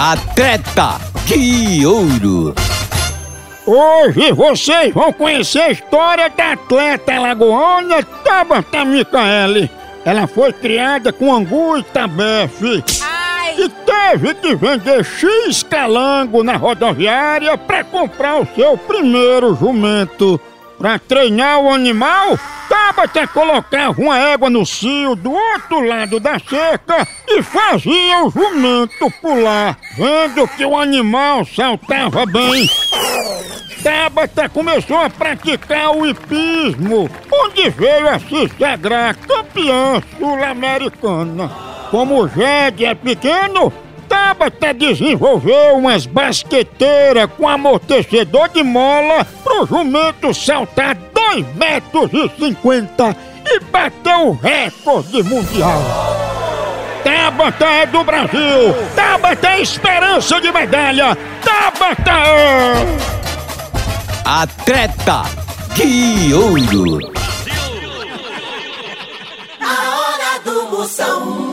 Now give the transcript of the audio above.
A treta de ouro. Hoje vocês vão conhecer a história da atleta alagoana Tabata Micaele. Ela foi criada com angu e tabefe. E teve que vender X calango na rodoviária para comprar o seu primeiro jumento. Para treinar o animal, Tabata colocava uma égua no cio do outro lado da cerca e fazia o jumento pular. Vendo que o animal saltava bem, Tabata começou a praticar o hipismo, onde veio a se sagrar campeã sul-americana. Como o Jed é pequeno, Tabata desenvolveu umas basqueteiras com amortecedor de mola pro jumento saltar 2 metros e 50 e bateu o recorde mundial. Tabata é do Brasil! Tabata é esperança de medalha! Tabata é... A treta de ouro. A hora do Moção.